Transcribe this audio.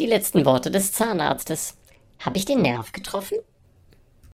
Die letzten Worte des Zahnarztes. Habe ich den Nerv getroffen?